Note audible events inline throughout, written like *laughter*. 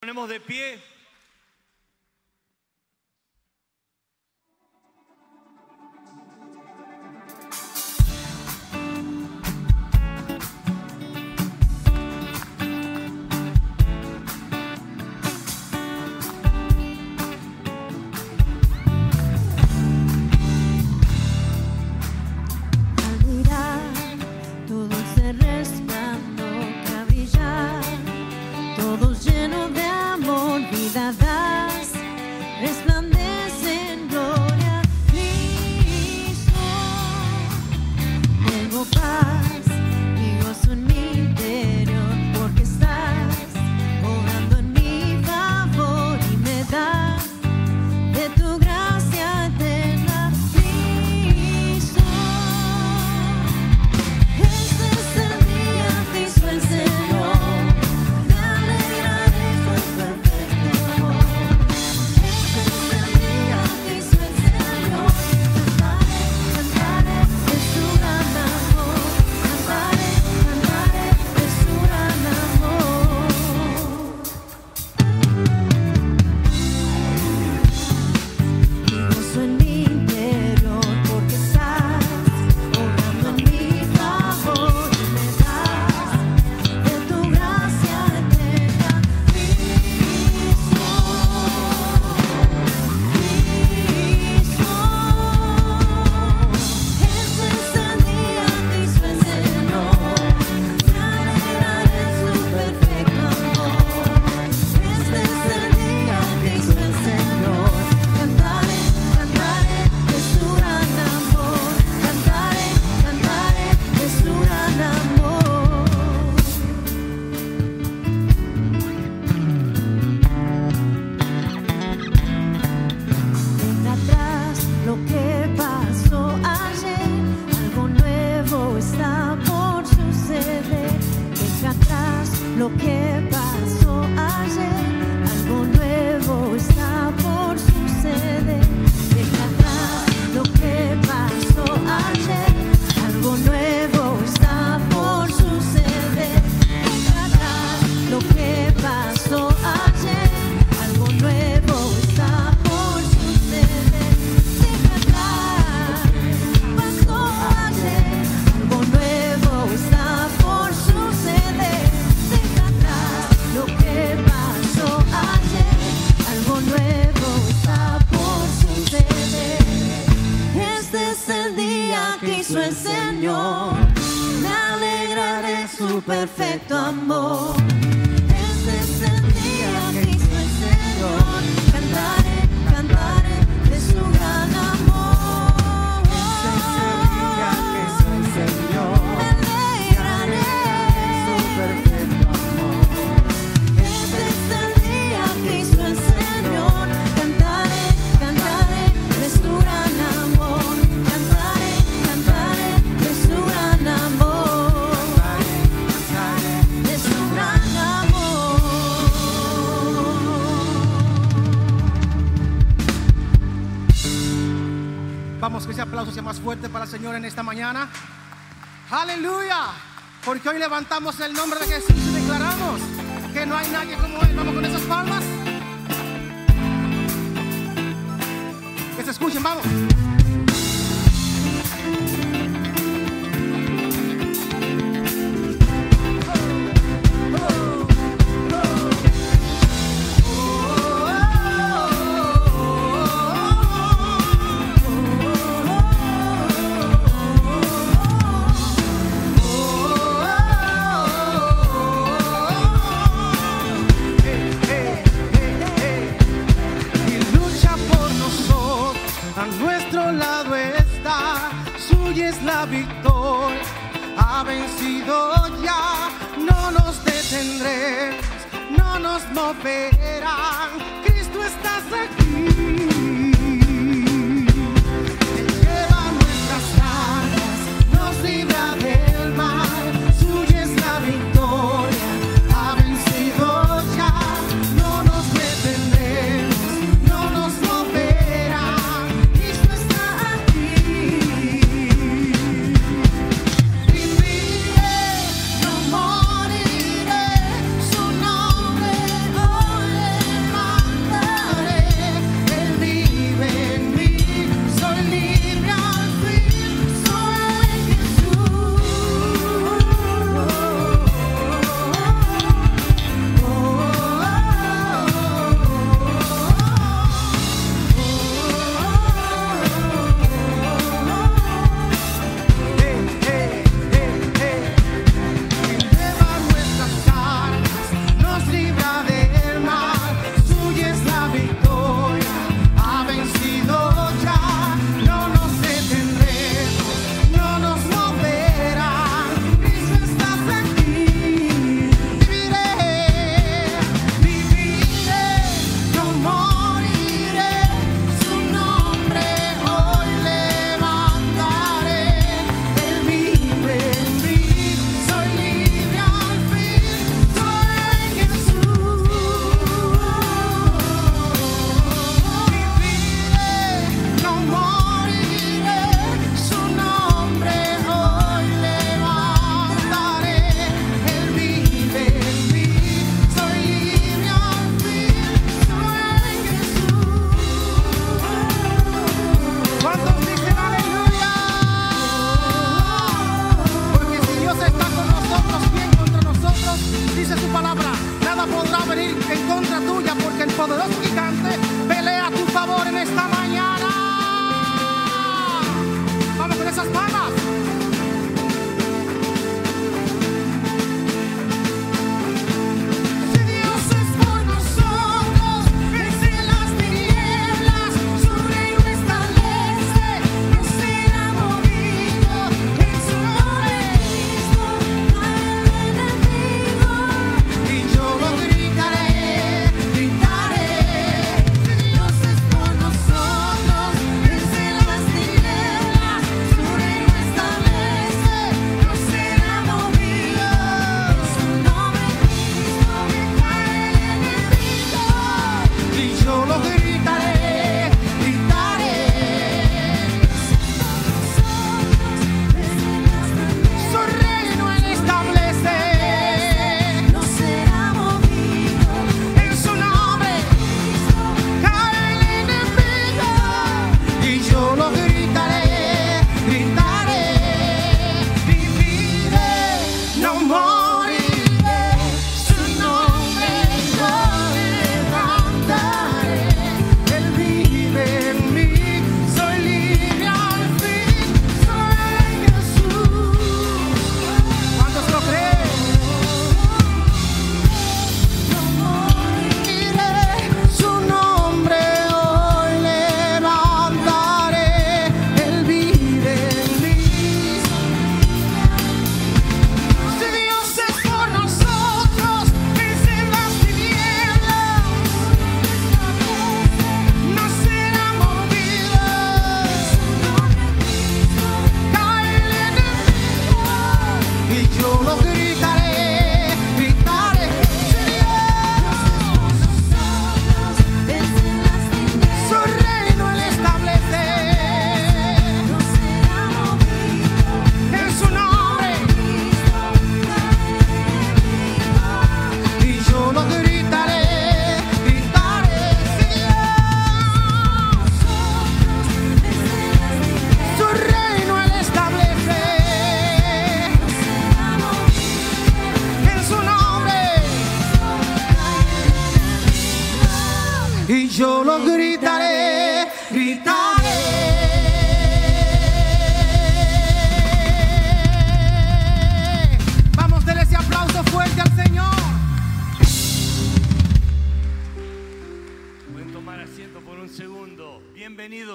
Ponemos de pie. En esta mañana? Aleluya, porque hoy levantamos el nombre de Jesús y declaramos que no hay nadie como Él. Vamos con esas palmas. Que se escuchen, vamos.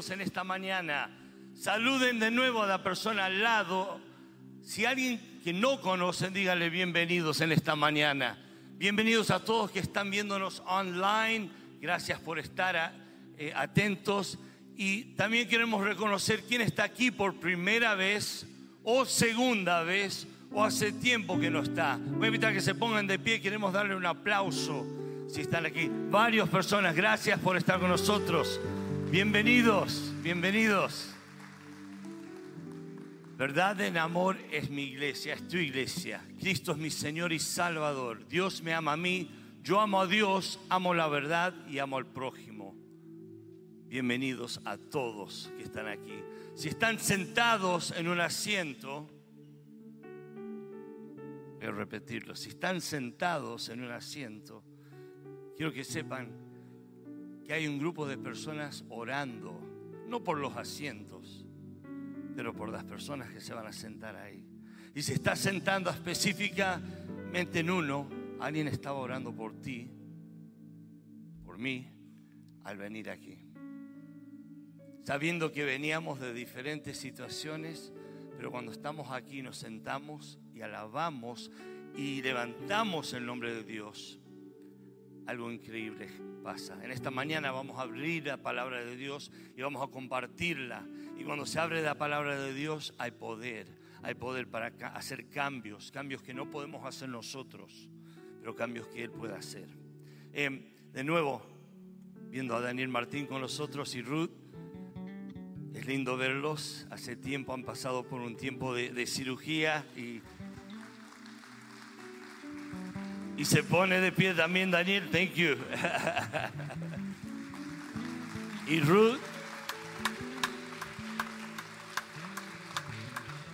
Bienvenidos en esta mañana. Saluden de nuevo a la persona al lado. Si alguien que no conocen, díganle bienvenidos en esta mañana. Bienvenidos a todos que están viéndonos online. Gracias por estar a- eh, atentos. Y también queremos reconocer quién está aquí por primera vez o segunda vez o hace tiempo que no está. Voy a invitar a que se pongan de pie. Queremos darle un aplauso si están aquí. Varias personas, gracias por estar con nosotros. Bienvenidos, bienvenidos. Verdad en amor es mi iglesia, es tu iglesia. Cristo es mi Señor y Salvador. Dios me ama a mí, yo amo a Dios, amo la verdad y amo al prójimo. Bienvenidos a todos que están aquí. Si están sentados en un asiento, a repetirlo, si están sentados en un asiento, quiero que sepan que hay un grupo de personas orando, no por los asientos, pero por las personas que se van a sentar ahí. Y se está sentando específicamente en uno, alguien estaba orando por ti, por mí, al venir aquí. Sabiendo que veníamos de diferentes situaciones, pero cuando estamos aquí nos sentamos y alabamos y levantamos el nombre de Dios, algo increíble pasa. En esta mañana vamos a abrir la palabra de Dios y vamos a compartirla. Y cuando se abre la palabra de Dios hay poder, hay poder para hacer cambios, cambios que no podemos hacer nosotros, pero cambios que Él puede hacer. Eh, de nuevo, viendo a Daniel Martín con nosotros y Ruth, es lindo verlos. Hace tiempo han pasado por un tiempo de, de cirugía y y se pone de pie también Daniel, thank you. *laughs* y Ruth.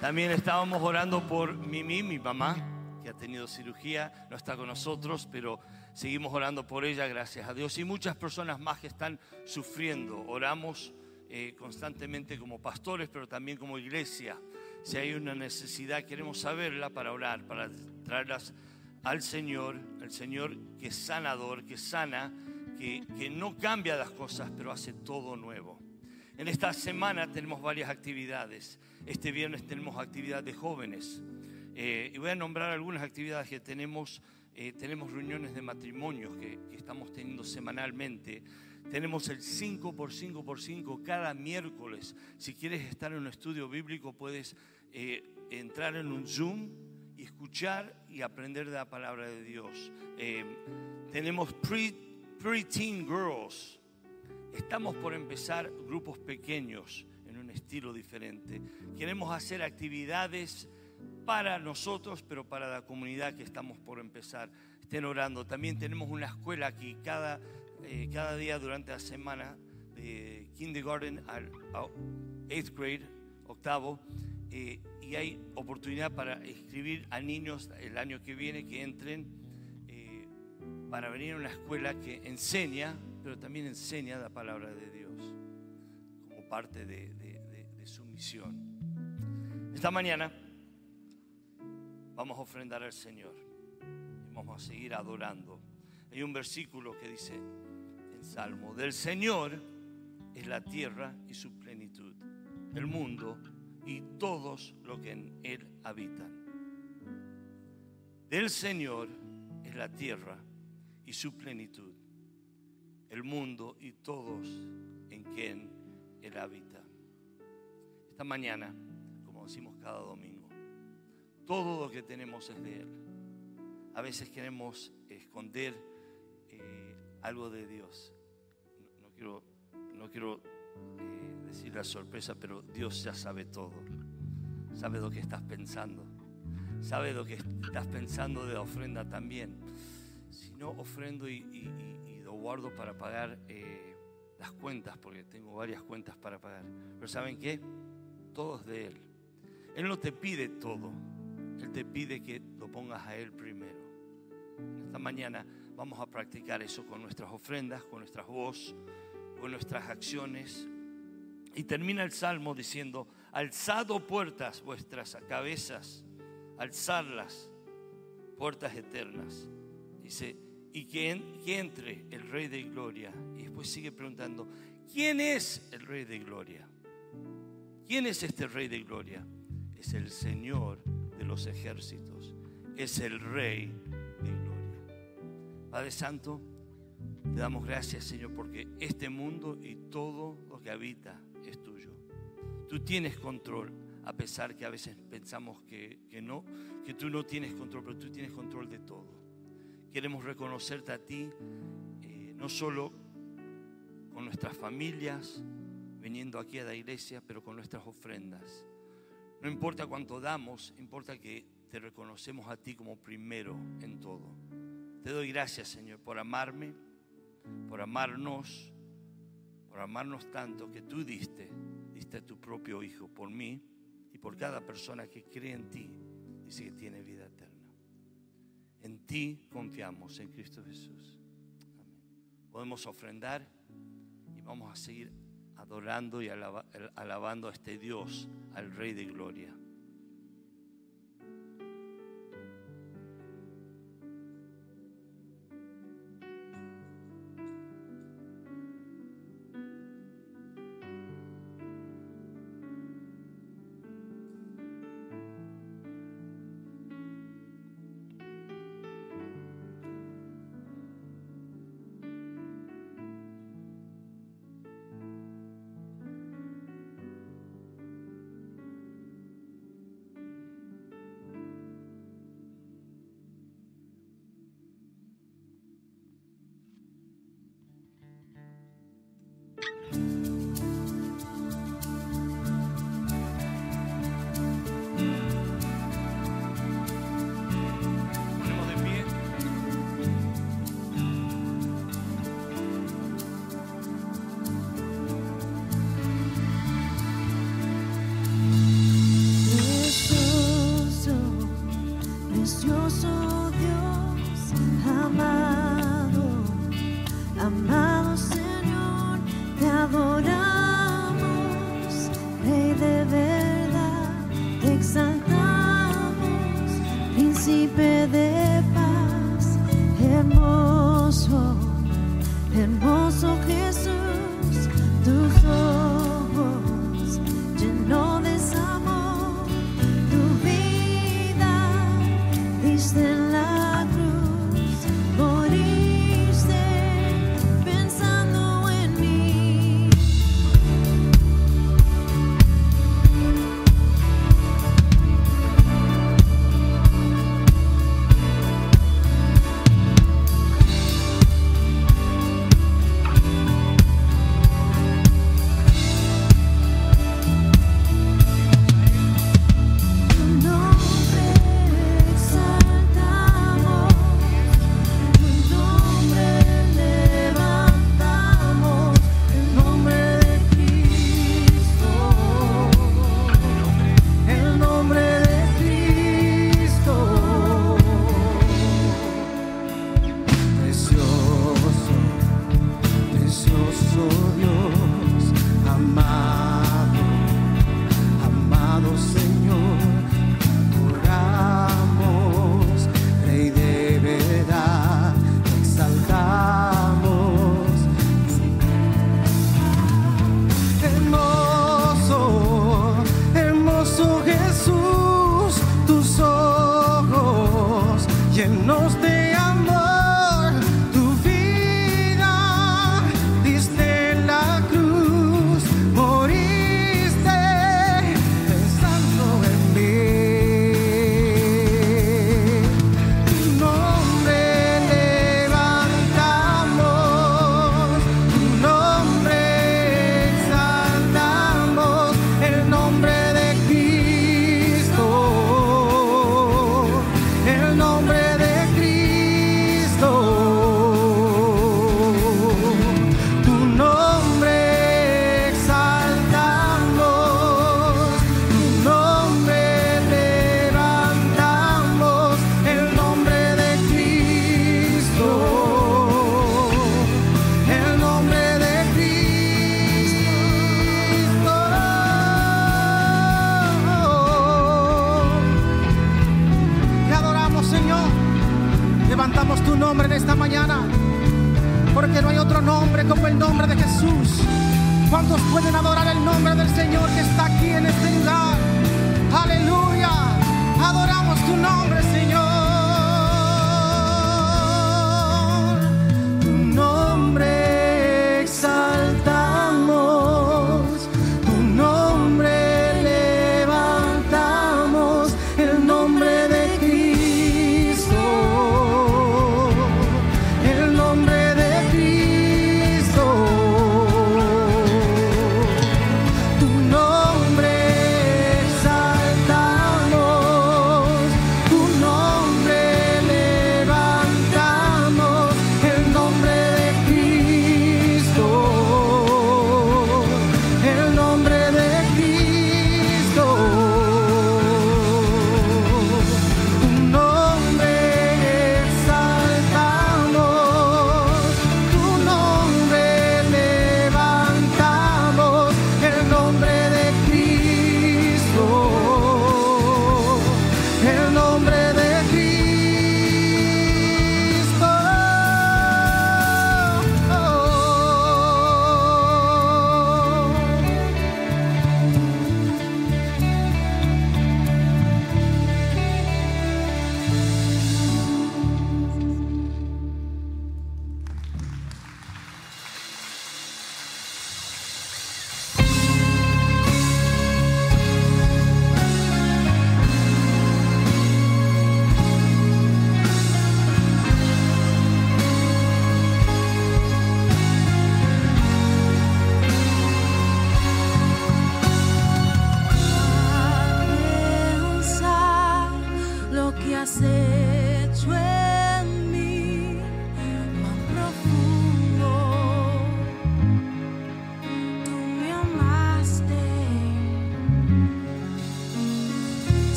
También estábamos orando por Mimi, mi mamá, que ha tenido cirugía, no está con nosotros, pero seguimos orando por ella, gracias a Dios. Y muchas personas más que están sufriendo. Oramos eh, constantemente como pastores, pero también como iglesia. Si hay una necesidad, queremos saberla para orar, para traerlas al Señor, el Señor que es sanador, que sana, que, que no cambia las cosas, pero hace todo nuevo. En esta semana tenemos varias actividades. Este viernes tenemos actividad de jóvenes. Eh, y voy a nombrar algunas actividades que tenemos. Eh, tenemos reuniones de matrimonios que, que estamos teniendo semanalmente. Tenemos el 5 por 5 por 5 cada miércoles. Si quieres estar en un estudio bíblico, puedes eh, entrar en un Zoom y escuchar y aprender de la palabra de Dios. Eh, tenemos pre, pre-teen girls. Estamos por empezar grupos pequeños en un estilo diferente. Queremos hacer actividades para nosotros, pero para la comunidad que estamos por empezar. Estén orando. También tenemos una escuela aquí cada, eh, cada día durante la semana, de kindergarten al a eighth grade, octavo. Eh, y hay oportunidad para inscribir a niños el año que viene que entren eh, para venir a una escuela que enseña, pero también enseña la palabra de Dios como parte de, de- de- de su misión. Esta mañana vamos a ofrendar al Señor y vamos a seguir adorando. Hay un versículo que dice en Salmo, del Señor es la tierra y su plenitud, el mundo y todos los que en él habitan. Del Señor es la tierra y su plenitud, el mundo y todos en quien Él habita. Esta mañana, como decimos cada domingo, todo lo que tenemos es de Él. A veces queremos esconder eh, algo de Dios. No, quiero, no quiero eh, decir la sorpresa, pero Dios ya sabe todo. Sabe lo que estás pensando. Sabe lo que estás pensando de la ofrenda también. Si no, ofrendo y, y- y- lo guardo para pagar eh, las cuentas, porque tengo varias cuentas para pagar. Pero ¿saben qué? Todo es de Él. Él no te pide todo. Él te pide que lo pongas a Él primero. Esta mañana vamos a practicar eso con nuestras ofrendas, con nuestras voz, con nuestras acciones. Y termina el salmo diciendo, alzado puertas vuestras cabezas, alzarlas, puertas eternas. Dice, y que, que entre el Rey de Gloria. Y después sigue preguntando, ¿quién es el Rey de Gloria? ¿Quién es este Rey de Gloria? Es el Señor de los ejércitos, es el Rey de Gloria. Padre Santo, te damos gracias, Señor, porque este mundo y todo lo que habita. Tú tienes control, a pesar que a veces pensamos que, que no, que tú no tienes control, pero tú tienes control de todo. Queremos reconocerte a ti, eh, no solo con nuestras familias, viniendo aquí a la iglesia, pero con nuestras ofrendas. No importa cuánto damos, importa que te reconocemos a ti como primero en todo. Te doy gracias, Señor, por amarme, por amarnos, por amarnos tanto que tú diste, diste a tu propio Hijo por mí y por cada persona que cree en ti, dice que tiene vida eterna. En ti confiamos, en Cristo Jesús. Podemos ofrendar y vamos a seguir adorando y alaba- alabando a este Dios, al Rey de Gloria.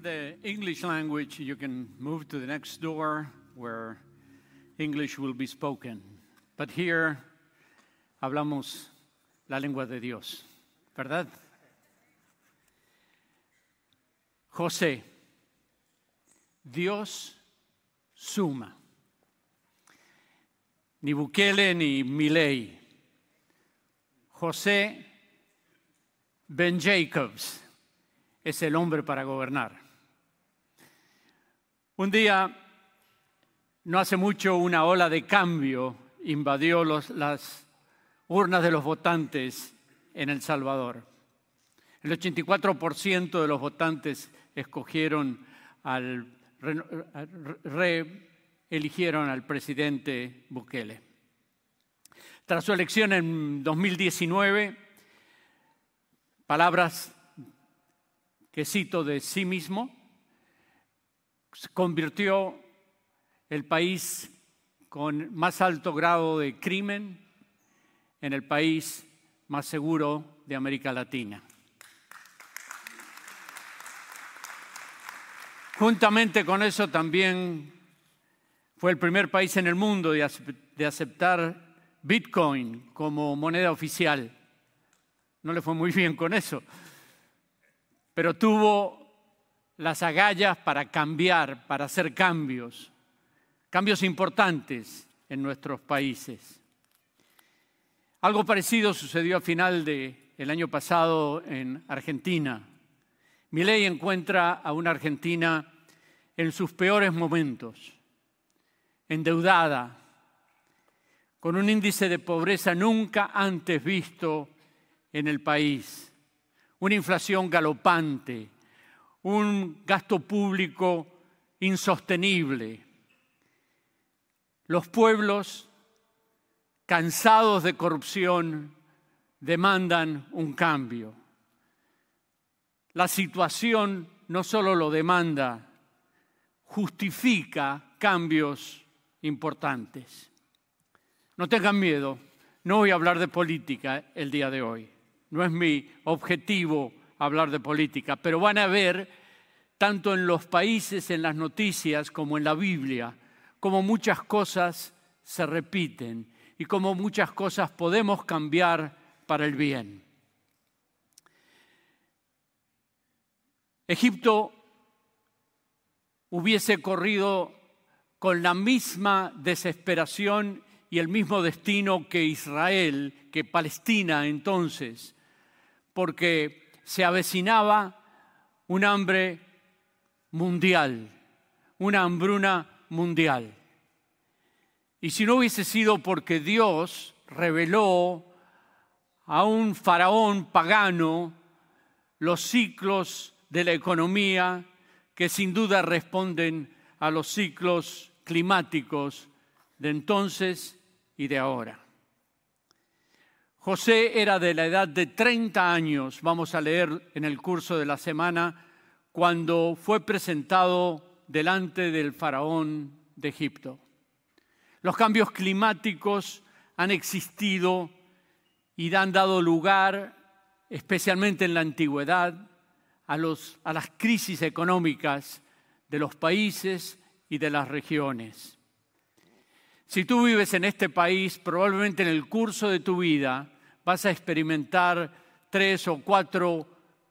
The English language, you can move to the next door where English will be spoken. But here hablamos la lengua de Dios, ¿verdad? José, Dios suma. Ni Bukele ni Milei. José Ben Jacobs es el hombre para gobernar. Un día, no hace mucho, una ola de cambio invadió las urnas de los votantes en El Salvador. El 84% de los votantes escogieron al, re- re- al presidente Bukele. Tras su elección en 2019, palabras que cito de sí mismo, se convirtió el país con más alto grado de crimen en el país más seguro de América Latina. Juntamente con eso también fue el primer país en el mundo de acep- de aceptar Bitcoin como moneda oficial. No le fue muy bien con eso, pero tuvo las agallas para cambiar, para hacer cambios, cambios importantes en nuestros países. Algo parecido sucedió a final del año pasado en Argentina. Milei encuentra a una Argentina en sus peores momentos, endeudada, con un índice de pobreza nunca antes visto en el país, una inflación galopante, un gasto público insostenible. Los pueblos, cansados de corrupción, demandan un cambio. La situación no solo lo demanda, justifica cambios importantes. No tengan miedo, no voy a hablar de política el día de hoy. No es mi objetivo hablar de política, pero van a ver, tanto en los países, en las noticias, como en la Biblia, como muchas cosas se repiten y como muchas cosas podemos cambiar para el bien. Egipto hubiese corrido con la misma desesperación y el mismo destino que Israel, que Palestina entonces, porque se avecinaba un hambre mundial, una hambruna mundial. Y si no hubiese sido porque Dios reveló a un faraón pagano los ciclos de la economía que sin duda responden a los ciclos climáticos de entonces y de ahora. José era de la edad de 30 años, vamos a leer en el curso de la semana, cuando fue presentado delante del faraón de Egipto. Los cambios climáticos han existido y han dado lugar, especialmente en la antigüedad, a, las crisis económicas de los países y de las regiones. Si tú vives en este país, probablemente en el curso de tu vida vas a experimentar tres o cuatro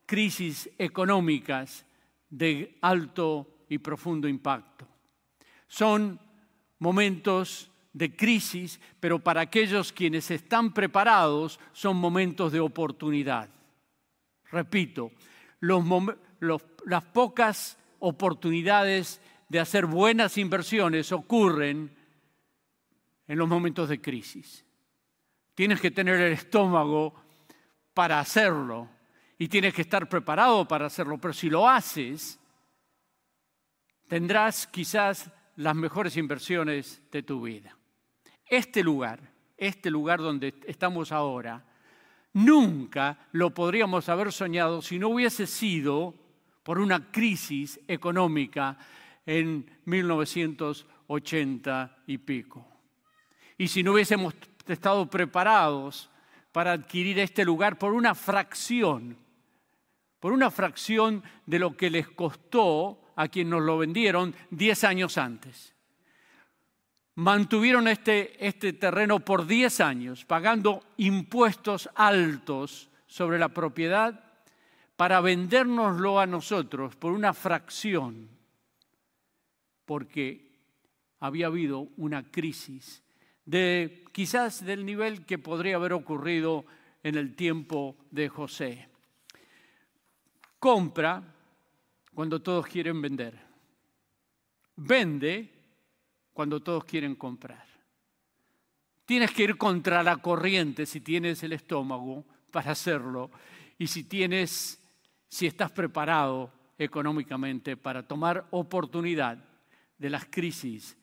crisis económicas de alto y profundo impacto. Son momentos de crisis, pero para aquellos quienes están preparados son momentos de oportunidad. Repito, las pocas oportunidades de hacer buenas inversiones ocurren en los momentos de crisis. Tienes que tener el estómago para hacerlo y tienes que estar preparado para hacerlo, pero si lo haces, tendrás quizás las mejores inversiones de tu vida. Este lugar, este lugar donde estamos ahora, nunca lo podríamos haber soñado si no hubiese sido por una crisis económica en 1980 y pico. Y si no hubiésemos estado preparados para adquirir este lugar por una fracción, por una fracción de lo que les costó a quien nos lo vendieron 10 años antes. Mantuvieron este, este terreno por 10 años, pagando impuestos altos sobre la propiedad para vendérnoslo a nosotros por una fracción, porque había habido una crisis de quizás del nivel que podría haber ocurrido en el tiempo de José. Compra cuando todos quieren vender. Vende cuando todos quieren comprar. Tienes que ir contra la corriente si tienes el estómago para hacerlo y si tienes si estás preparado económicamente para tomar oportunidad de las crisis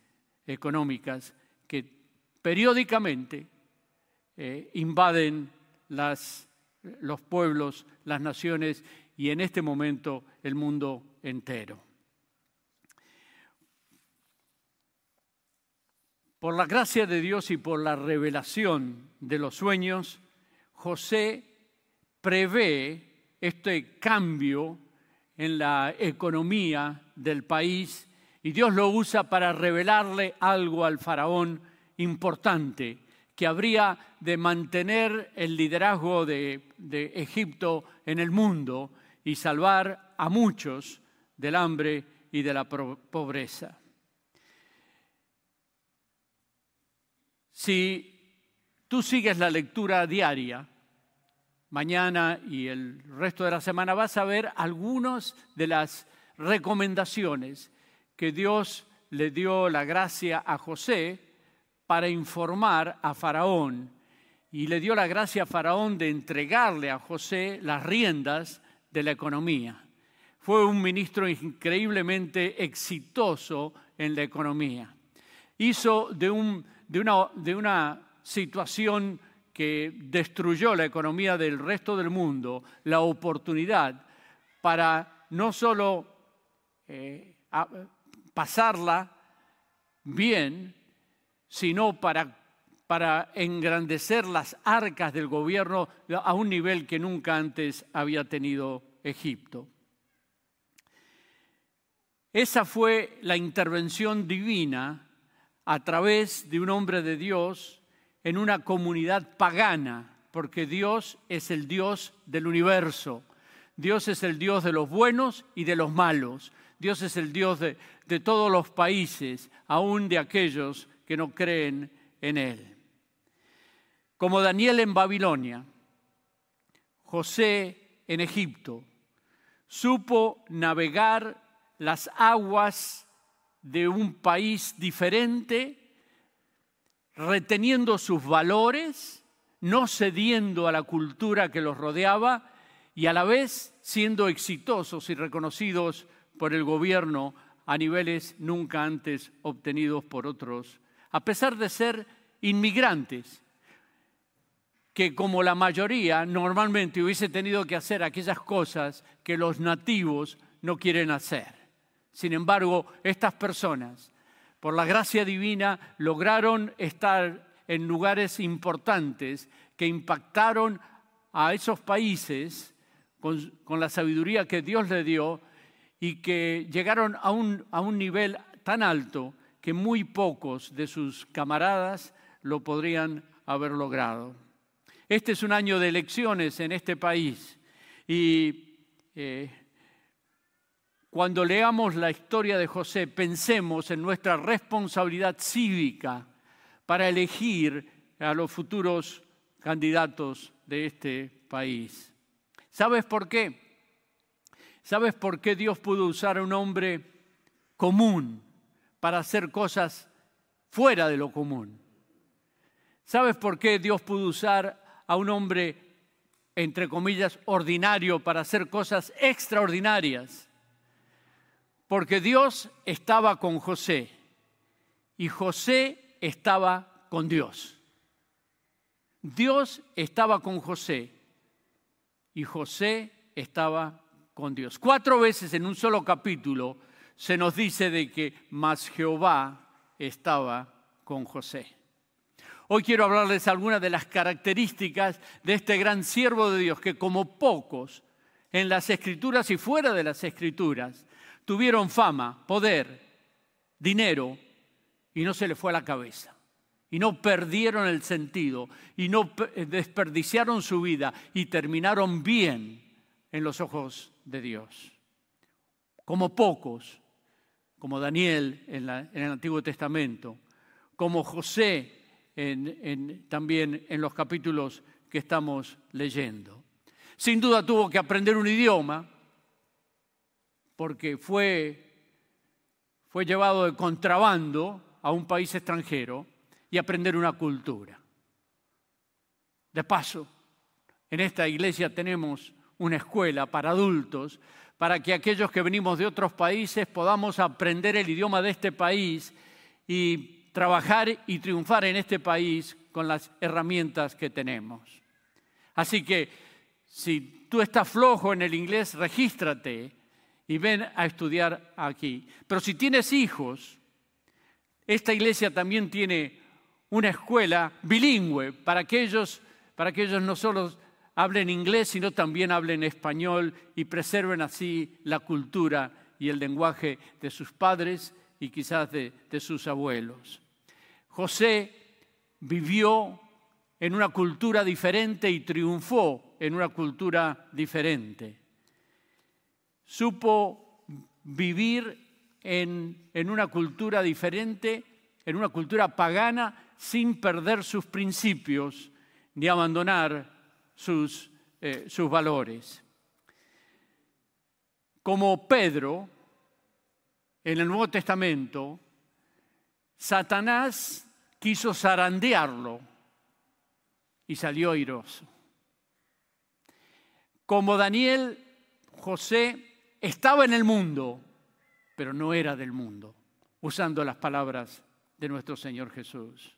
económicas que periódicamente eh, invaden los pueblos, las naciones y en este momento el mundo entero. Por la gracia de Dios y por la revelación de los sueños, José prevé este cambio en la economía del país y Dios lo usa para revelarle algo al faraón importante, que habría de mantener el liderazgo de, de Egipto en el mundo y salvar a muchos del hambre y de la pobreza. Si tú sigues la lectura diaria, mañana y el resto de la semana vas a ver algunas de las recomendaciones que Dios le dio la gracia a José para informar a Faraón y le dio la gracia a Faraón de entregarle a José las riendas de la economía. fue un ministro increíblemente exitoso en la economía. Hizo de, un- de una, situación que destruyó la economía del resto del mundo la oportunidad para no solo eh, pasarla bien, sino para, engrandecer las arcas del gobierno a un nivel que nunca antes había tenido Egipto. Esa fue la intervención divina a través de un hombre de Dios en una comunidad pagana, porque Dios es el Dios del universo. Dios es el Dios de los buenos y de los malos. Dios es el Dios de, de todos los países, aún de aquellos que no creen en Él. Como Daniel en Babilonia, José en Egipto, supo navegar las aguas de un país diferente, reteniendo sus valores, no cediendo a la cultura que los rodeaba y a la vez siendo exitosos y reconocidos por el gobierno a niveles nunca antes obtenidos por otros, a pesar de ser inmigrantes, que como la mayoría normalmente hubiese tenido que hacer aquellas cosas que los nativos no quieren hacer. Sin embargo, estas personas, por la gracia divina, lograron estar en lugares importantes que impactaron a esos países con, la sabiduría que Dios le dio y que llegaron a un, a un nivel tan alto que muy pocos de sus camaradas lo podrían haber logrado. Este es un año de elecciones en este país y eh, cuando leamos la historia de José pensemos en nuestra responsabilidad cívica para elegir a los futuros candidatos de este país. ¿Sabes por qué? ¿Sabes por qué Dios pudo usar a un hombre común para hacer cosas fuera de lo común? ¿Sabes por qué Dios pudo usar a un hombre, entre comillas, ordinario para hacer cosas extraordinarias? Porque Dios estaba con José y José estaba con Dios. Dios estaba con José y José estaba con Dios. Cuatro veces en un solo capítulo se nos dice de que más Jehová estaba con José. Hoy quiero hablarles algunas de las características de este gran siervo de Dios que como pocos en las escrituras y fuera de las escrituras tuvieron fama, poder, dinero y no se le fue a la cabeza. Y no perdieron el sentido y no pe- desperdiciaron su vida y terminaron bien en los ojos de Dios. Como pocos, como Daniel en, el Antiguo Testamento, como José también en los capítulos que estamos leyendo. Sin duda tuvo que aprender un idioma porque fue, fue llevado de contrabando a un país extranjero y aprender una cultura. De paso, en esta iglesia tenemos una escuela para adultos para que aquellos que venimos de otros países podamos aprender el idioma de este país y trabajar y triunfar en este país con las herramientas que tenemos. Así que si tú estás flojo en el inglés, regístrate y ven a estudiar aquí. Pero si tienes hijos, esta iglesia también tiene una escuela bilingüe para que ellos, para que ellos no solo hablen inglés, sino también hablen español y preserven así la cultura y el lenguaje de sus padres y quizás de, sus abuelos. José vivió en una cultura diferente y triunfó en una cultura diferente. Supo vivir en una cultura diferente, en una cultura pagana, sin perder sus principios ni abandonar sus, eh, sus valores. Como Pedro, en el Nuevo Testamento, Satanás quiso zarandearlo y salió airoso. Como Daniel, José estaba en el mundo, pero no era del mundo, usando las palabras de nuestro Señor Jesús.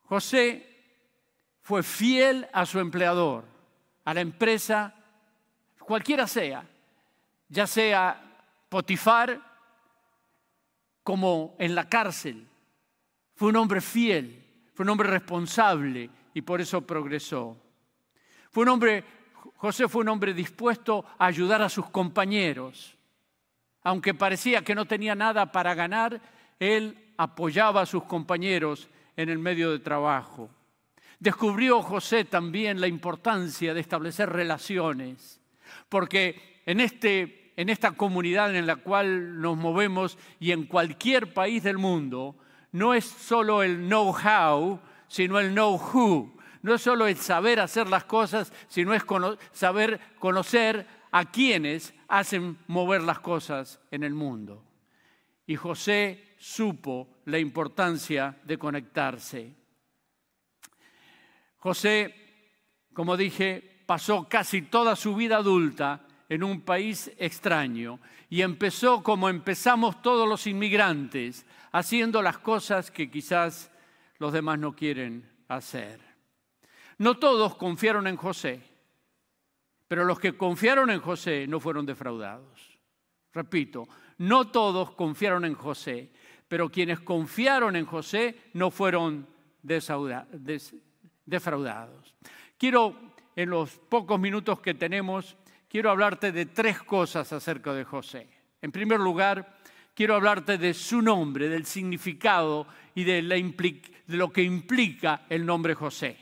José fue fiel a su empleador, a la empresa, cualquiera sea, ya sea Potifar como en la cárcel. Fue un hombre fiel, fue un hombre responsable y por eso progresó. Fue un hombre, José fue un hombre dispuesto a ayudar a sus compañeros. Aunque parecía que no tenía nada para ganar, él apoyaba a sus compañeros en el medio de trabajo. Descubrió José también la importancia de establecer relaciones, porque en, este, en esta comunidad en la cual nos movemos y en cualquier país del mundo, no es solo el know-how, sino el know-who. No es solo el saber hacer las cosas, sino es cono- saber conocer a quienes hacen mover las cosas en el mundo. Y José supo la importancia de conectarse. José, como dije, pasó casi toda su vida adulta en un país extraño y empezó como empezamos todos los inmigrantes, haciendo las cosas que quizás los demás no quieren hacer. No todos confiaron en José, pero los que confiaron en José no fueron defraudados. Repito, no todos confiaron en José, pero quienes confiaron en José no fueron des- defraudados. Quiero, en los pocos minutos que tenemos, quiero hablarte de tres cosas acerca de José. En primer lugar, quiero hablarte de su nombre, del significado y de, lo que implica el nombre José.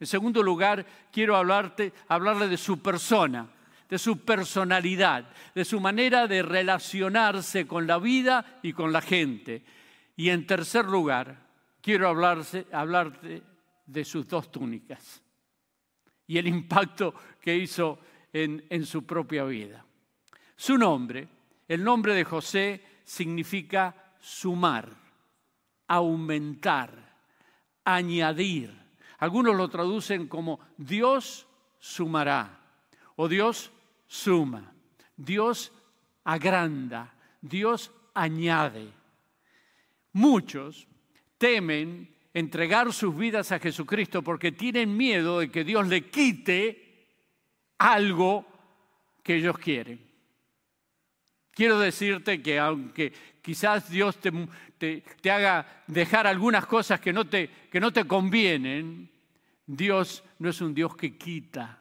En segundo lugar, quiero hablarte, hablarle de su persona, de su personalidad, de su manera de relacionarse con la vida y con la gente. Y en tercer lugar, quiero hablarse- hablarte de sus dos túnicas y el impacto que hizo en, en su propia vida. Su nombre, el nombre de José, significa sumar, aumentar, añadir. Algunos lo traducen como Dios sumará o Dios suma, Dios agranda, Dios añade. Muchos temen entregar sus vidas a Jesucristo porque tienen miedo de que Dios le quite algo que ellos quieren. Quiero decirte que aunque quizás Dios te, te- haga dejar algunas cosas que no, te, que no te convienen, Dios no es un Dios que quita.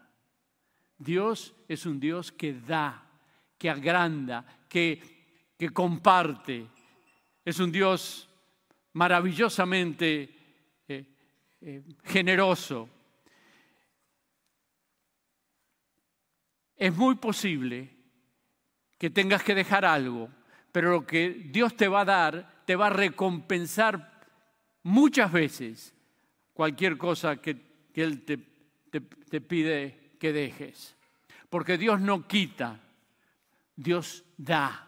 Dios es un Dios que da, que agranda, que, que comparte. Es un Dios maravillosamente eh, generoso. Es muy posible que tengas que dejar algo, pero lo que Dios te va a dar te va a recompensar muchas veces cualquier cosa que, que Él te, te- te pide que dejes. Porque Dios no quita, Dios da.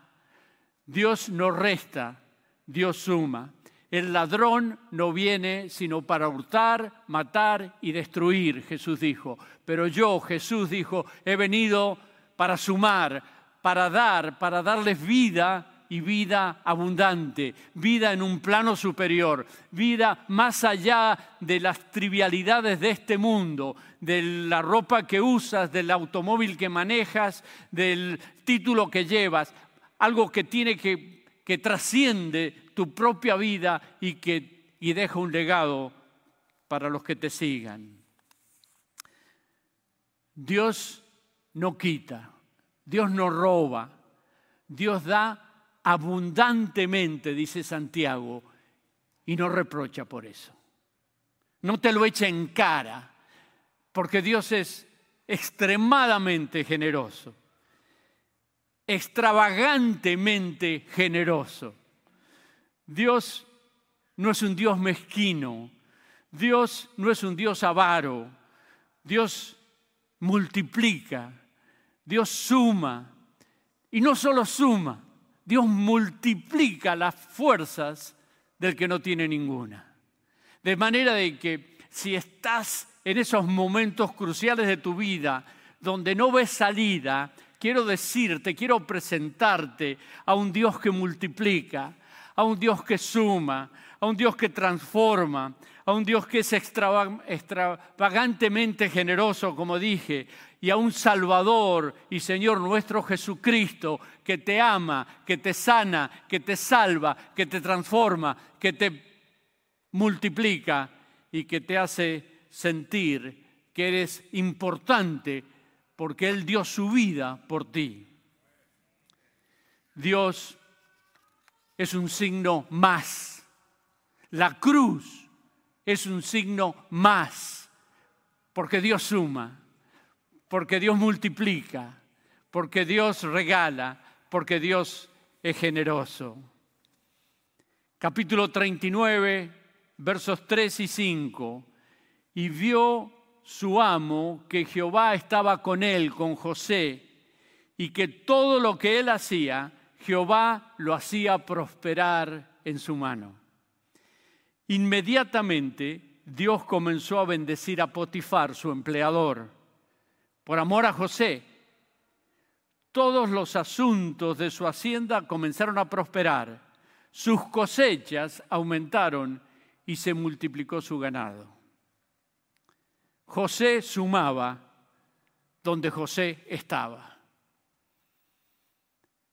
Dios no resta, Dios suma. El ladrón no viene sino para hurtar, matar y destruir, Jesús dijo. Pero yo, Jesús dijo, he venido para sumar, para dar, para darles vida y vida abundante, vida en un plano superior, vida más allá de las trivialidades de este mundo, de la ropa que usas, del automóvil que manejas, del título que llevas, algo que tiene que, que trasciende tu propia vida y que y deja un legado para los que te sigan. Dios no quita, Dios no roba, Dios da abundantemente, dice Santiago, y no reprocha por eso. No te lo echa en cara, porque Dios es extremadamente generoso, extravagantemente generoso. Dios no es un Dios mezquino, Dios no es un Dios avaro, Dios multiplica, Dios suma, y no solo suma, Dios multiplica las fuerzas del que no tiene ninguna. De manera de que si estás en esos momentos cruciales de tu vida donde no ves salida, quiero decirte, quiero presentarte a un Dios que multiplica, a un Dios que suma, a un Dios que transforma, a un Dios que es extrava- extravagantemente generoso, como dije, y a un Salvador y Señor nuestro Jesucristo que te ama, que te sana, que te salva, que te transforma, que te multiplica y que te hace sentir que eres importante porque Él dio su vida por ti. Dios es un signo más. La cruz es un signo más, porque Dios suma, porque Dios multiplica, porque Dios regala, porque Dios es generoso. Capítulo 39, versos 3 y 5. Y vio su amo que Jehová estaba con él, con José, y que todo lo que él hacía, Jehová lo hacía prosperar en su mano. Inmediatamente Dios comenzó a bendecir a Potifar, su empleador, por amor a José. Todos los asuntos de su hacienda comenzaron a prosperar, sus cosechas aumentaron y se multiplicó su ganado. José sumaba donde José estaba.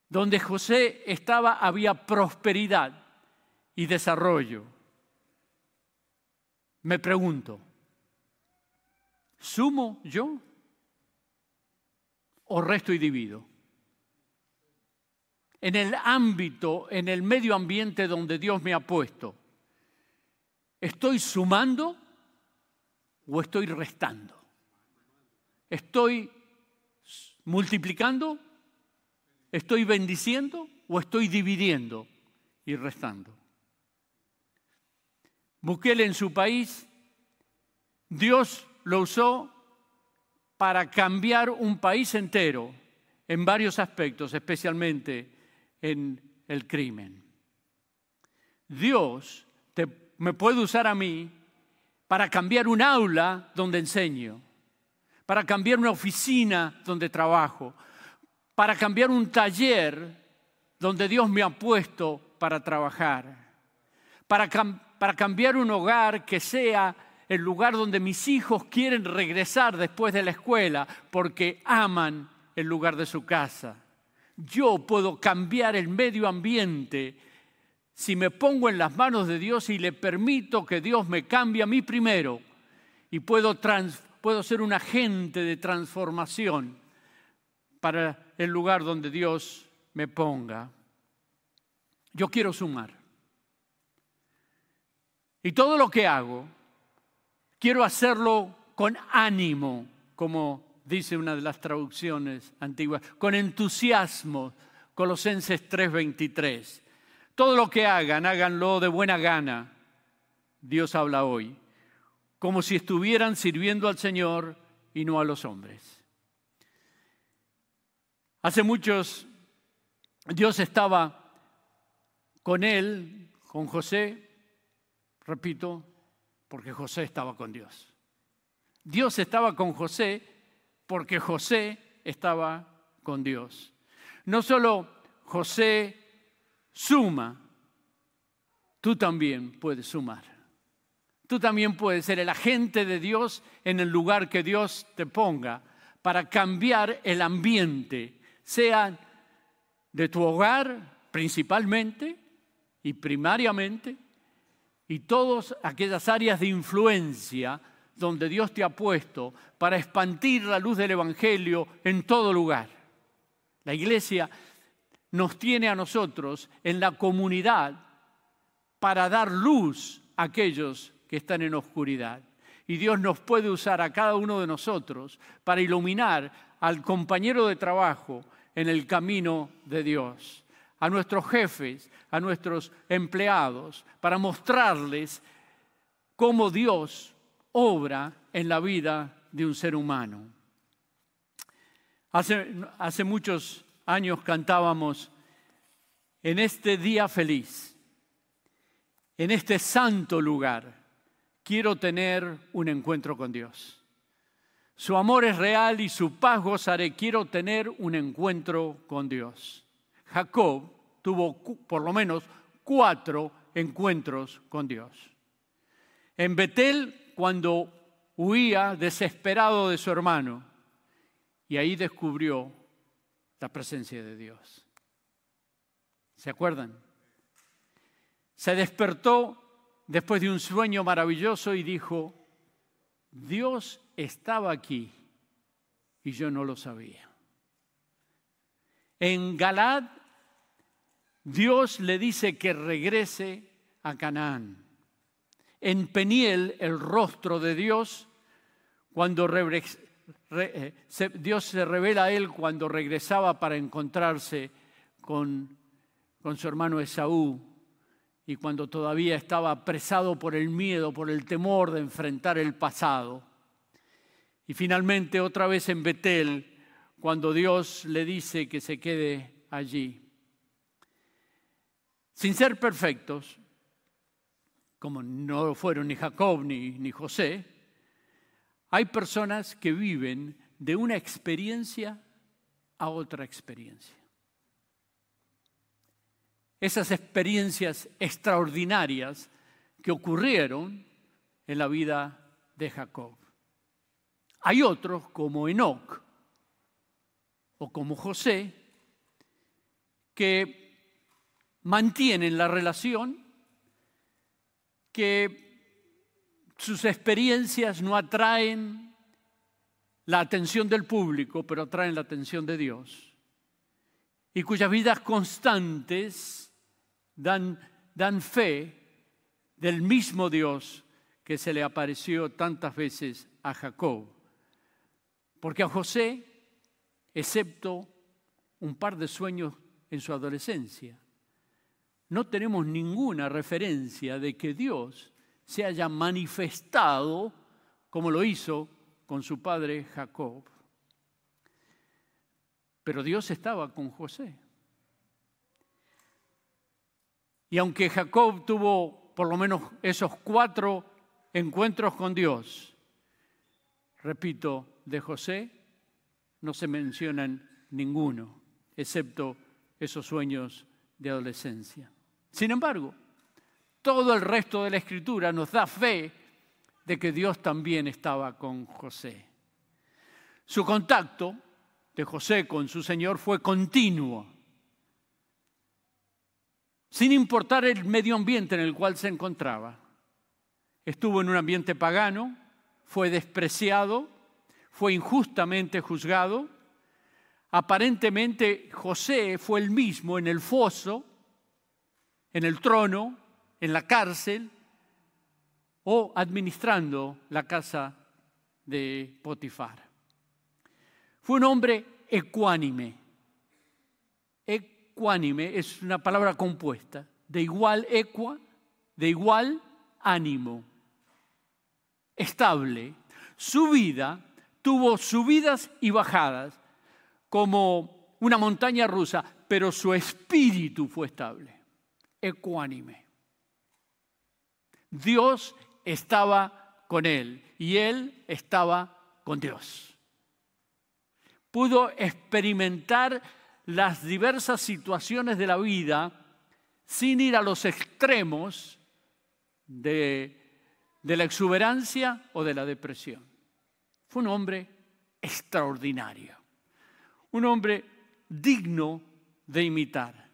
Donde José estaba había prosperidad y desarrollo. Me pregunto, ¿sumo yo o resto y divido? En el ámbito, en el medio ambiente donde Dios me ha puesto, ¿estoy sumando o estoy restando? ¿Estoy multiplicando? ¿Estoy bendiciendo o estoy dividiendo y restando? Bukele en su país, Dios lo usó para cambiar un país entero en varios aspectos, especialmente en el crimen. Dios me puede usar a mí para cambiar un aula donde enseño, para cambiar una oficina donde trabajo, para cambiar un taller donde Dios me ha puesto para trabajar, para, cam- para cambiar un hogar que sea el lugar donde mis hijos quieren regresar después de la escuela porque aman el lugar de su casa. Yo puedo cambiar el medio ambiente si me pongo en las manos de Dios y le permito que Dios me cambie a mí primero y puedo, puedo ser un agente de transformación para el lugar donde Dios me ponga. Yo quiero sumar. Y todo lo que hago, quiero hacerlo con ánimo, como dice una de las traducciones antiguas, con entusiasmo, Colosenses 3:23. Todo lo que hagan, háganlo de buena gana, Dios habla hoy, como si estuvieran sirviendo al Señor y no a los hombres. Hace muchos, Dios estaba con él, con José, repito, porque José estaba con Dios. Dios estaba con José porque José estaba con Dios. No solo José suma, tú también puedes sumar. Tú también puedes ser el agente de Dios en el lugar que Dios te ponga para cambiar el ambiente, sea de tu hogar principalmente y primariamente, y todas aquellas áreas de influencia donde Dios te ha puesto para expandir la luz del Evangelio en todo lugar. La iglesia nos tiene a nosotros en la comunidad para dar luz a aquellos que están en oscuridad. Y Dios nos puede usar a cada uno de nosotros para iluminar al compañero de trabajo en el camino de Dios, a nuestros jefes, a nuestros empleados, para mostrarles cómo Dios obra en la vida de un ser humano. Hace, hace muchos años cantábamos en este día feliz, en este santo lugar, quiero tener un encuentro con Dios. Su amor es real y su paz gozaré. Quiero tener un encuentro con Dios. Jacob tuvo por lo menos cuatro encuentros con Dios. En Betel, cuando huía desesperado de su hermano, y ahí descubrió la presencia de Dios. ¿Se acuerdan? Se despertó después de un sueño maravilloso y dijo, Dios estaba aquí y yo no lo sabía. En Galad, Dios le dice que regrese a Canaán. En Peniel, el rostro de Dios, cuando rebre- re- se- Dios se revela a él cuando regresaba para encontrarse con, con su hermano Esaú y cuando todavía estaba apresado por el miedo, por el temor de enfrentar el pasado. Y finalmente otra vez en Betel, cuando Dios le dice que se quede allí. Sin ser perfectos, como no fueron ni Jacob ni, ni José, hay personas que viven de una experiencia a otra experiencia. Esas experiencias extraordinarias que ocurrieron en la vida de Jacob. Hay otros como Enoch o como José que mantienen la relación, que sus experiencias no atraen la atención del público, pero atraen la atención de Dios, y cuyas vidas constantes dan, dan fe del mismo Dios que se le apareció tantas veces a Jacob. Porque a José, excepto un par de sueños en su adolescencia, no tenemos ninguna referencia de que Dios se haya manifestado como lo hizo con su padre Jacob. Pero Dios estaba con José. Y aunque Jacob tuvo por lo menos esos cuatro encuentros con Dios, repito, de José no se mencionan ninguno, excepto esos sueños de adolescencia. Sin embargo, todo el resto de la escritura nos da fe de que Dios también estaba con José. Su contacto de José con su Señor fue continuo, sin importar el medio ambiente en el cual se encontraba. Estuvo en un ambiente pagano, fue despreciado, fue injustamente juzgado. Aparentemente José fue el mismo en el foso, en el trono, en la cárcel o administrando la casa de Potifar. Fue un hombre ecuánime. Ecuánime es una palabra compuesta, de igual equa, de igual ánimo, estable. Su vida tuvo subidas y bajadas como una montaña rusa, pero su espíritu fue estable, ecuánime. Dios estaba con él y él estaba con Dios. Pudo experimentar las diversas situaciones de la vida sin ir a los extremos de, de la exuberancia o de la depresión. Fue un hombre extraordinario, un hombre digno de imitar,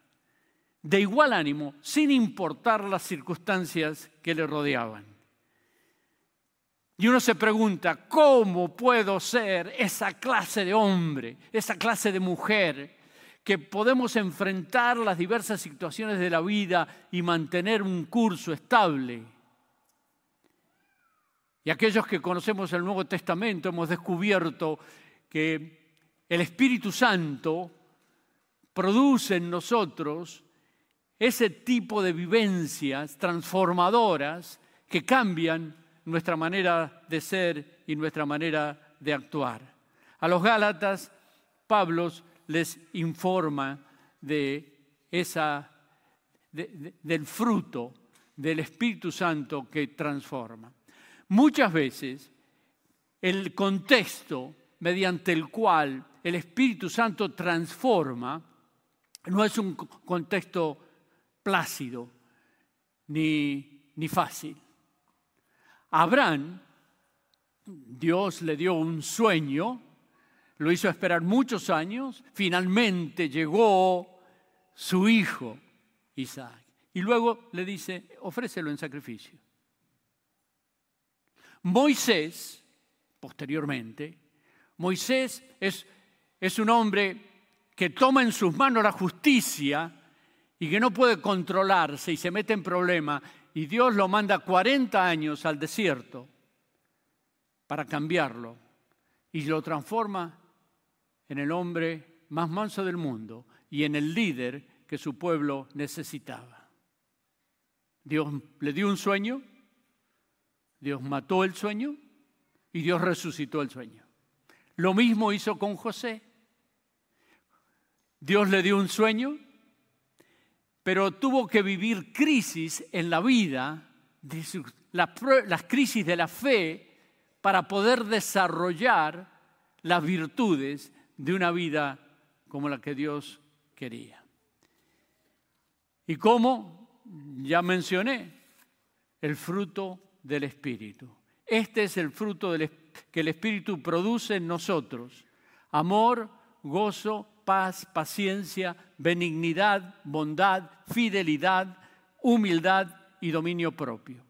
de igual ánimo, sin importar las circunstancias que le rodeaban. Y uno se pregunta, ¿cómo puedo ser esa clase de hombre, esa clase de mujer, que podemos enfrentar las diversas situaciones de la vida y mantener un curso estable? Y aquellos que conocemos el Nuevo Testamento hemos descubierto que el Espíritu Santo produce en nosotros ese tipo de vivencias transformadoras que cambian nuestra manera de ser y nuestra manera de actuar. A los Gálatas, Pablo les informa de esa, de- de- del fruto del Espíritu Santo que transforma. Muchas veces el contexto mediante el cual el Espíritu Santo transforma no es un contexto plácido ni, ni fácil. Abraham, Dios le dio un sueño, lo hizo esperar muchos años, finalmente llegó su hijo Isaac. Y luego le dice, ofrécelo en sacrificio. Moisés, posteriormente, Moisés es, es un hombre que toma en sus manos la justicia y que no puede controlarse y se mete en problema y Dios lo manda 40 años al desierto para cambiarlo y lo transforma en el hombre más manso del mundo y en el líder que su pueblo necesitaba. Dios le dio un sueño, Dios mató el sueño y Dios resucitó el sueño. Lo mismo hizo con José. Dios le dio un sueño, pero tuvo que vivir crisis en la vida, las, crisis de la fe, para poder desarrollar las virtudes de una vida como la que Dios quería. Y como ya mencioné, el fruto del Espíritu. Este es el fruto que el Espíritu produce en nosotros. Amor, gozo, paz, paciencia, benignidad, bondad, fidelidad, humildad y dominio propio.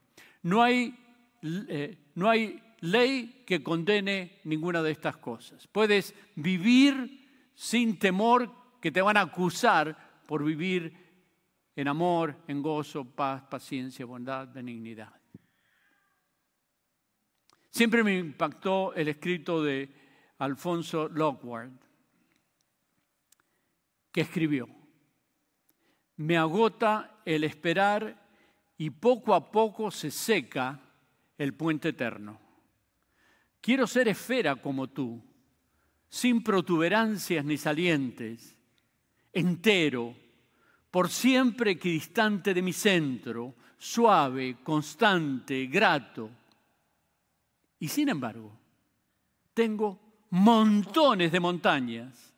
No hay, eh, no hay ley que condene ninguna de estas cosas. Puedes vivir sin temor que te van a acusar por vivir en amor, en gozo, paz, paciencia, bondad, benignidad. Siempre me impactó el escrito de Alfonso Lockward, que escribió, me agota el esperar y poco a poco se seca el puente eterno. Quiero ser esfera como tú, sin protuberancias ni salientes, entero, por siempre equidistante de mi centro, suave, constante, grato. Y sin embargo, tengo montones de montañas,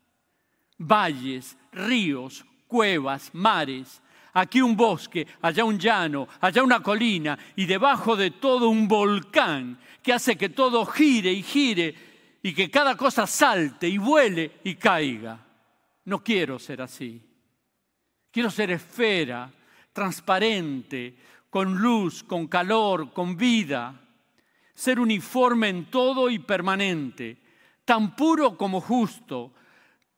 valles, ríos, cuevas, mares, aquí un bosque, allá un llano, allá una colina y debajo de todo un volcán que hace que todo gire y gire y que cada cosa salte y vuele y caiga. No quiero ser así. Quiero ser esfera, transparente, con luz, con calor, con vida. Ser uniforme en todo y permanente, tan puro como justo,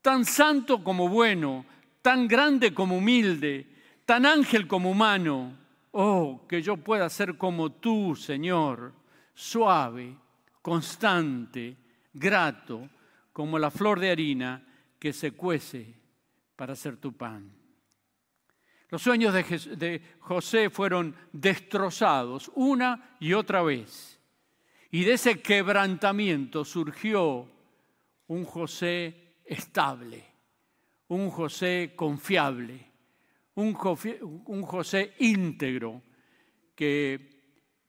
tan santo como bueno, tan grande como humilde, tan ángel como humano. Oh, que yo pueda ser como tú, Señor, suave, constante, grato, como la flor de harina que se cuece para hacer tu pan. Los sueños de, José fueron destrozados una y otra vez. Y de ese quebrantamiento surgió un José estable, un José confiable, un, José íntegro que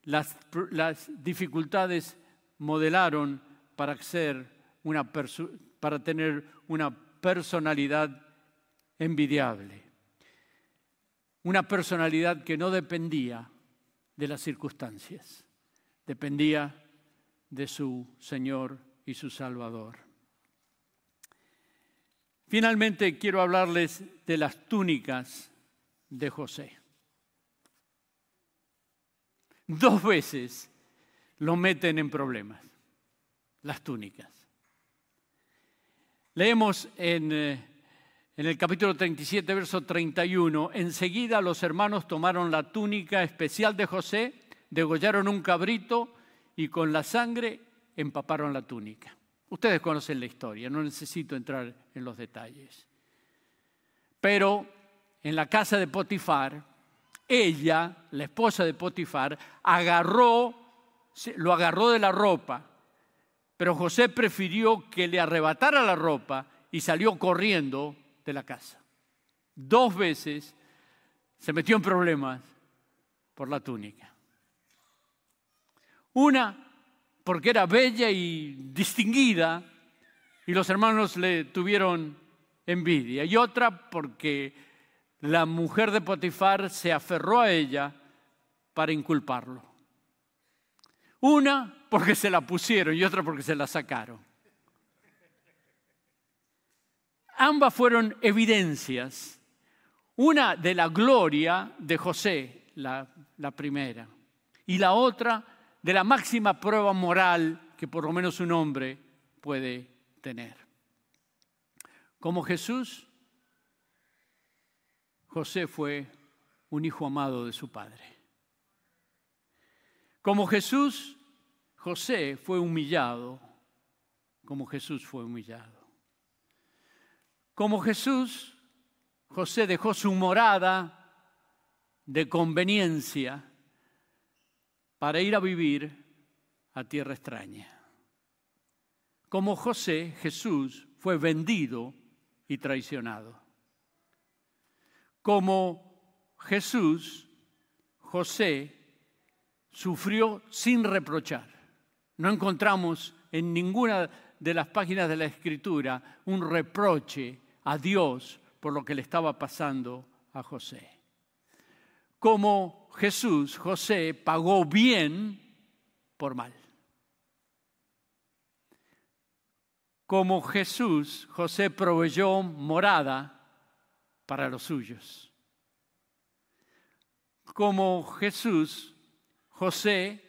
las, las dificultades modelaron para ser una para tener una personalidad envidiable. Una personalidad que no dependía de las circunstancias, dependía de su Señor y su Salvador. Finalmente quiero hablarles de las túnicas de José. Dos veces lo meten en problemas, las túnicas. Leemos en, eh, el capítulo 37, verso 31, enseguida los hermanos tomaron la túnica especial de José, degollaron un cabrito y con la sangre empaparon la túnica. Ustedes conocen la historia, no necesito entrar en los detalles. Pero en la casa de Potifar, ella, la esposa de Potifar, agarró, lo agarró de la ropa, pero José prefirió que le arrebatara la ropa y salió corriendo de la casa. Dos veces se metió en problemas por la túnica. Una porque era bella y distinguida y los hermanos le tuvieron envidia. Y otra porque la mujer de Potifar se aferró a ella para inculparlo. Una porque se la pusieron y otra porque se la sacaron. Ambas fueron evidencias. Una de la gloria de José, la, la primera, y la otra de la máxima prueba moral que por lo menos un hombre puede tener. Como Jesús, José fue un hijo amado de su padre. Como Jesús, José fue humillado, como Jesús fue humillado. Como Jesús, José dejó su morada de conveniencia para ir a vivir a tierra extraña. Como José, Jesús fue vendido y traicionado. Como Jesús, José sufrió sin reprochar. No encontramos en ninguna de las páginas de la Escritura un reproche a Dios por lo que le estaba pasando a José. Como Jesús, José pagó bien por mal. Como Jesús, José proveyó morada para los suyos. Como Jesús, José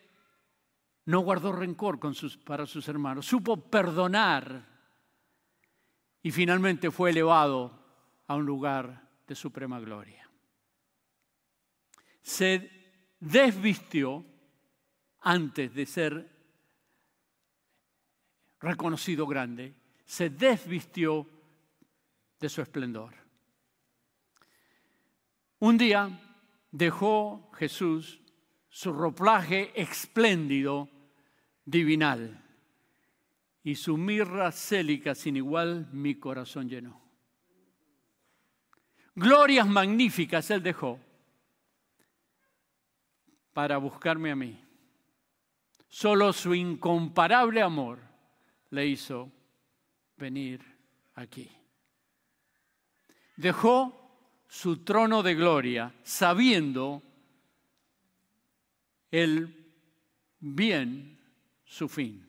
no guardó rencor para sus hermanos, supo perdonar y finalmente fue elevado a un lugar de suprema gloria. Se desvistió antes de ser reconocido grande, se desvistió de su esplendor. Un día dejó Jesús su ropaje espléndido, divinal, y su mirra célica sin igual mi corazón llenó. Glorias magníficas él dejó para buscarme a mí. Solo su incomparable amor le hizo venir aquí. Dejó su trono de gloria sabiendo el bien su fin,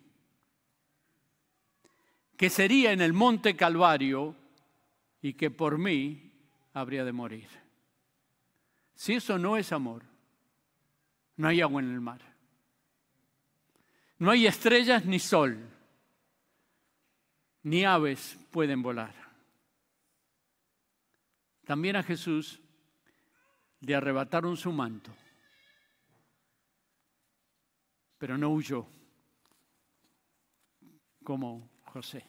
que sería en el monte Calvario y que por mí habría de morir. Si eso no es amor, no hay agua en el mar. No hay estrellas ni sol, ni aves pueden volar. También a Jesús le arrebataron su manto pero no huyó como José.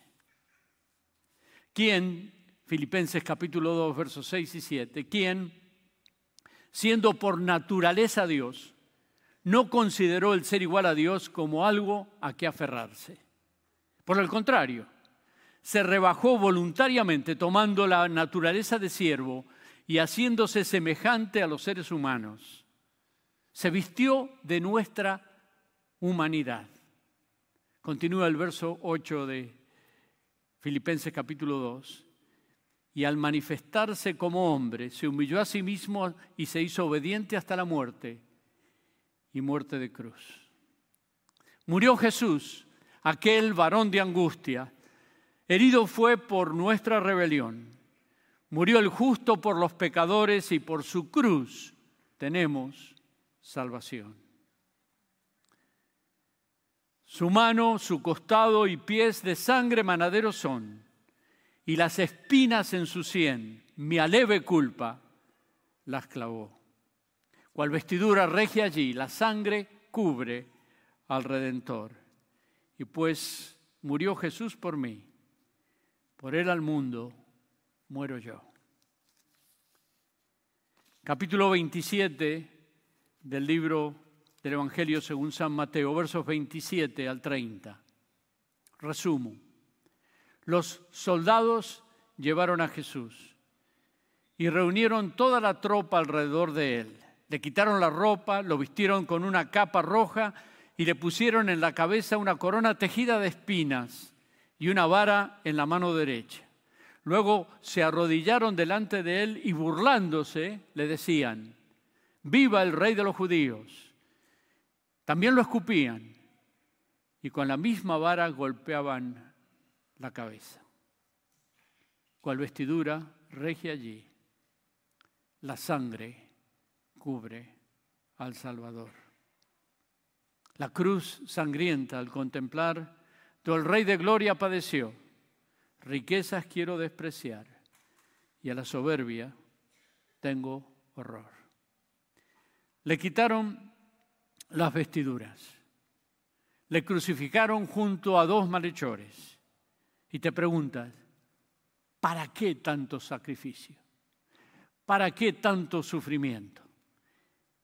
¿Quién, Filipenses capítulo 2, versos 6 y 7, quién, siendo por naturaleza Dios, no consideró el ser igual a Dios como algo a que aferrarse? Por el contrario, se rebajó voluntariamente tomando la naturaleza de siervo y haciéndose semejante a los seres humanos. Se vistió de nuestra humanidad. Continúa el verso 8 de Filipenses capítulo 2. Y al manifestarse como hombre, se humilló a sí mismo y se hizo obediente hasta la muerte y muerte de cruz. Murió Jesús, aquel varón de angustia. Herido fue por nuestra rebelión. Murió el justo por los pecadores y por su cruz tenemos salvación. Su mano, su costado y pies de sangre manadero son, y las espinas en su sien, mi aleve culpa, las clavó. Cual vestidura regia allí, la sangre cubre al Redentor. Y pues murió Jesús por mí, por él al mundo muero yo. Capítulo 27 del libro del Evangelio según San Mateo, versos 27 al 30. Resumo. Los soldados llevaron a Jesús y reunieron toda la tropa alrededor de él. Le quitaron la ropa, lo vistieron con una capa roja y le pusieron en la cabeza una corona tejida de espinas y una vara en la mano derecha. Luego se arrodillaron delante de él y burlándose le decían, viva el rey de los judíos. También lo escupían y con la misma vara golpeaban la cabeza. Cual vestidura regia allí, la sangre cubre al Salvador. La cruz sangrienta al contemplar, tú el Rey de Gloria padeció. Riquezas quiero despreciar y a la soberbia tengo horror. Le quitaron las vestiduras, le crucificaron junto a dos malhechores y te preguntas, ¿para qué tanto sacrificio? ¿Para qué tanto sufrimiento?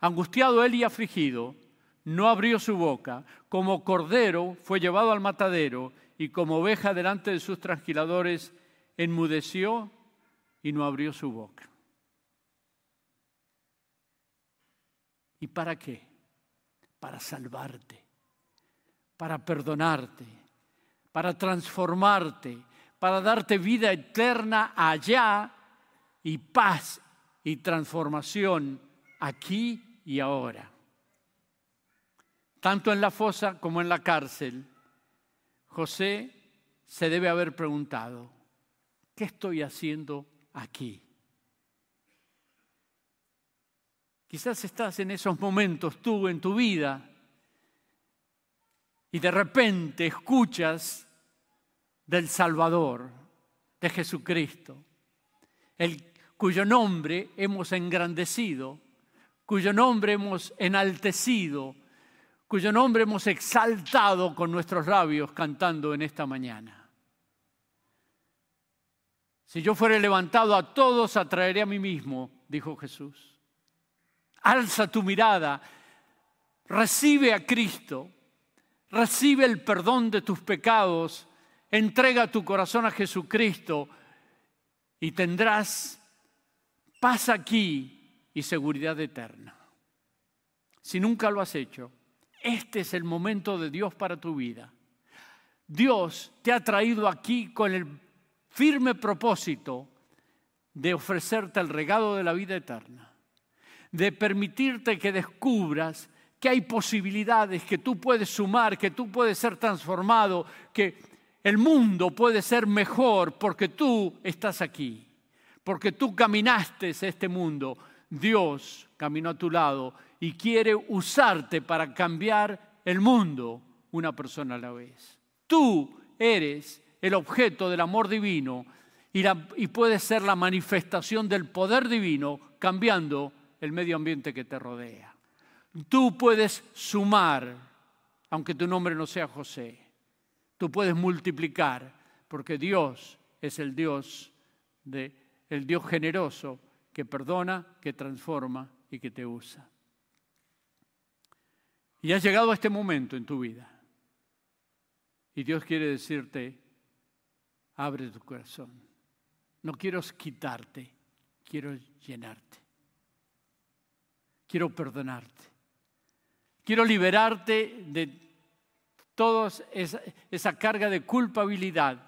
Angustiado él y afligido, no abrió su boca, como cordero fue llevado al matadero y como oveja delante de sus transquiladores, enmudeció y no abrió su boca. ¿Y para qué? Para salvarte, para perdonarte, para transformarte, para darte vida eterna allá y paz y transformación aquí y ahora. Tanto en la fosa como en la cárcel, José se debe haber preguntado, ¿qué estoy haciendo aquí? Quizás estás en esos momentos tú en tu vida y de repente escuchas del Salvador, de Jesucristo, el cuyo nombre hemos engrandecido, cuyo nombre hemos enaltecido, cuyo nombre hemos exaltado con nuestros labios cantando en esta mañana. Si yo fuera levantado a todos, atraeré a mí mismo, dijo Jesús. Alza tu mirada, recibe a Cristo, recibe el perdón de tus pecados, entrega tu corazón a Jesucristo y tendrás paz aquí y seguridad eterna. Si nunca lo has hecho, este es el momento de Dios para tu vida. Dios te ha traído aquí con el firme propósito de ofrecerte el regalo de la vida eterna, de permitirte que descubras que hay posibilidades, que tú puedes sumar, que tú puedes ser transformado, que el mundo puede ser mejor porque tú estás aquí, porque tú caminaste este mundo. Dios caminó a tu lado y quiere usarte para cambiar el mundo una persona a la vez. Tú eres el objeto del amor divino y, puedes ser la manifestación del poder divino cambiando el medio ambiente que te rodea. Tú puedes sumar, aunque tu nombre no sea José. Tú puedes multiplicar, porque Dios es el Dios el Dios generoso que perdona, que transforma y que te usa. Y has llegado a este momento en tu vida. Y Dios quiere decirte, abre tu corazón. No quiero quitarte, quiero llenarte. Quiero perdonarte. Quiero liberarte de toda esa, esa carga de culpabilidad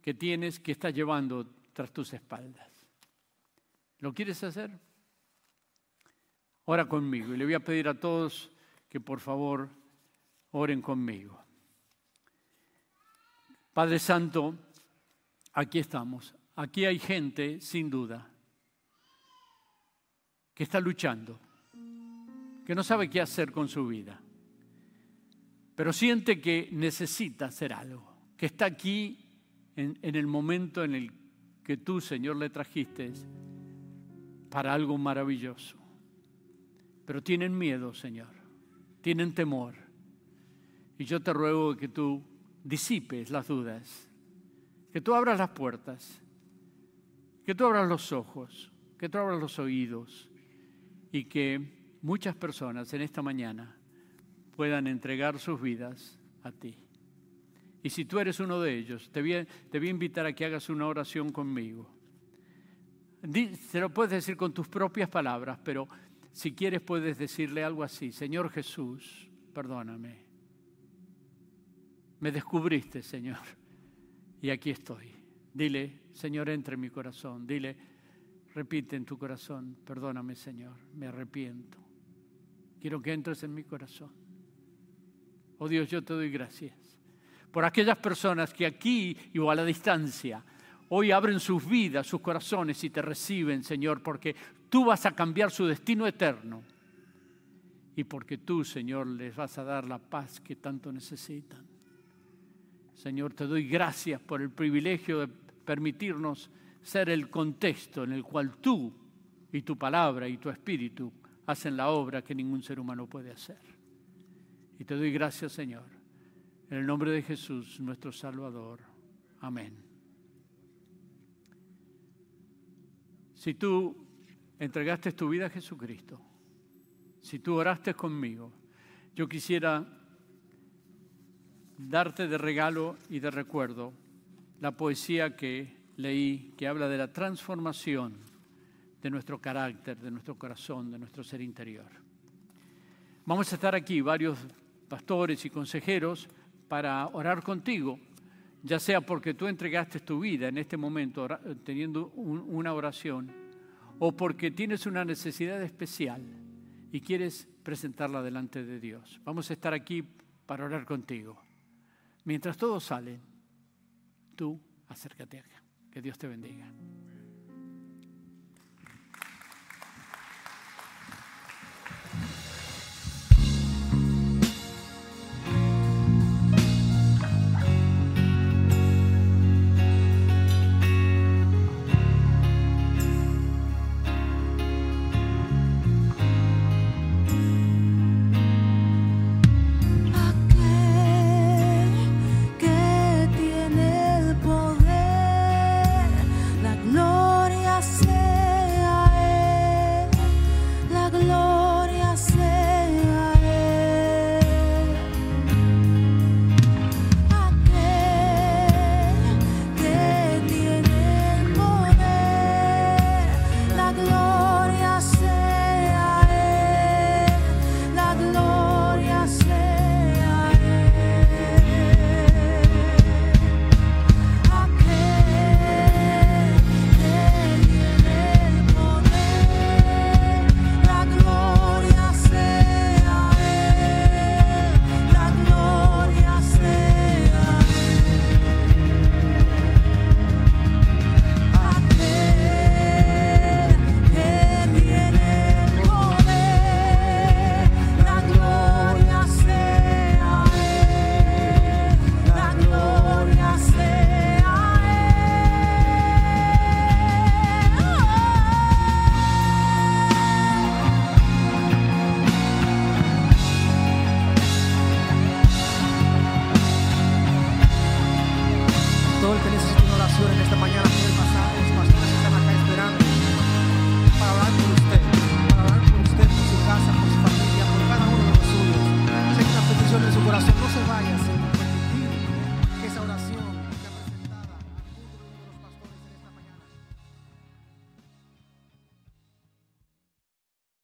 que tienes, que estás llevando tras tus espaldas. ¿Lo quieres hacer? Ora conmigo y le voy a pedir a todos que por favor oren conmigo. Padre Santo, aquí estamos. Aquí hay gente, sin duda, que está luchando, que no sabe qué hacer con su vida, pero siente que necesita hacer algo, que está aquí en, en el momento en el que tú, Señor, le trajiste para algo maravilloso. pero tienen miedo, Señor, tienen temor. Y yo te ruego que tú disipes las dudas, que tú abras las puertas, que tú abras los ojos, que tú abras los oídos y que muchas personas en esta mañana puedan entregar sus vidas a ti. Y si tú eres uno de ellos, te voy a, invitar a que hagas una oración conmigo. Se lo puedes decir con tus propias palabras, pero si quieres puedes decirle algo así. Señor Jesús, perdóname. Me descubriste, Señor, y aquí estoy. Dile, Señor, entra en mi corazón. Dile, repite en tu corazón, perdóname, Señor, me arrepiento. Quiero que entres en mi corazón. Oh Dios, yo te doy gracias por aquellas personas que aquí o a la distancia hoy abren sus vidas, sus corazones y te reciben, Señor, porque tú vas a cambiar su destino eterno y porque tú, Señor, les vas a dar la paz que tanto necesitan. Señor, te doy gracias por el privilegio de permitirnos ser el contexto en el cual tú y tu palabra y tu espíritu hacen la obra que ningún ser humano puede hacer. Y te doy gracias, Señor, en el nombre de Jesús, nuestro Salvador. Amén. Si tú entregaste tu vida a Jesucristo, si tú oraste conmigo, yo quisiera darte de regalo y de recuerdo la poesía que leí, que habla de la transformación de nuestro carácter, de nuestro corazón, de nuestro ser interior. Vamos a estar aquí varios pastores y consejeros para orar contigo, ya sea porque tú entregaste tu vida en este momento teniendo un- una oración, o porque tienes una necesidad especial y quieres presentarla delante de Dios. Vamos a estar aquí para orar contigo. Mientras todos salen, tú acércate acá. Que Dios te bendiga.